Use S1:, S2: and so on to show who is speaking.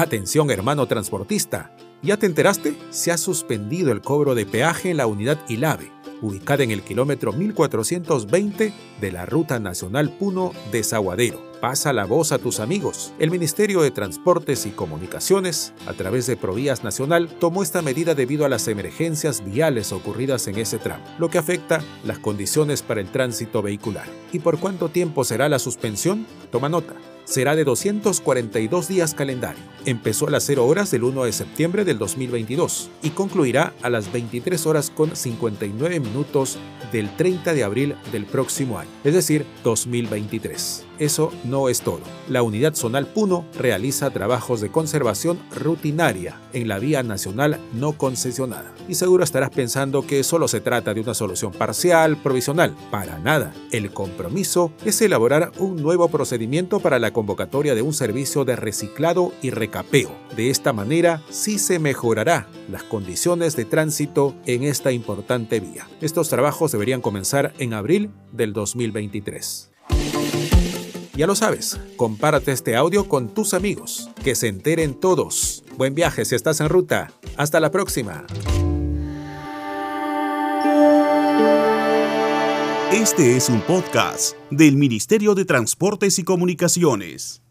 S1: Atención hermano transportista, ¿ya te enteraste? Se ha suspendido el cobro de peaje en la unidad ILAVE, ubicada en el kilómetro 1420 de la Ruta Nacional Puno Desaguadero. Pasa la voz a tus amigos. El Ministerio de Transportes y Comunicaciones, a través de Provías Nacional, tomó esta medida debido a las emergencias viales ocurridas en ese tramo, lo que afecta las condiciones para el tránsito vehicular. ¿Y por cuánto tiempo será la suspensión? Toma nota será de 242 días calendario. Empezó a las 0 horas del 1 de septiembre del 2022 y concluirá a las 23 horas con 59 minutos del 30 de abril del próximo año, es decir, 2023. Eso no es todo. La unidad zonal Puno realiza trabajos de conservación rutinaria en la vía nacional no concesionada. Y seguro estarás pensando que solo se trata de una solución parcial, provisional. Para nada. El compromiso es elaborar un nuevo procedimiento para la convocatoria de un servicio de reciclado y recapeo. De esta manera sí se mejorará las condiciones de tránsito en esta importante vía. Estos trabajos deberían comenzar en abril del 2023. Ya lo sabes, compárate este audio con tus amigos, que se enteren todos. Buen viaje si estás en ruta. Hasta la próxima.
S2: Este es un podcast del Ministerio de Transportes y Comunicaciones.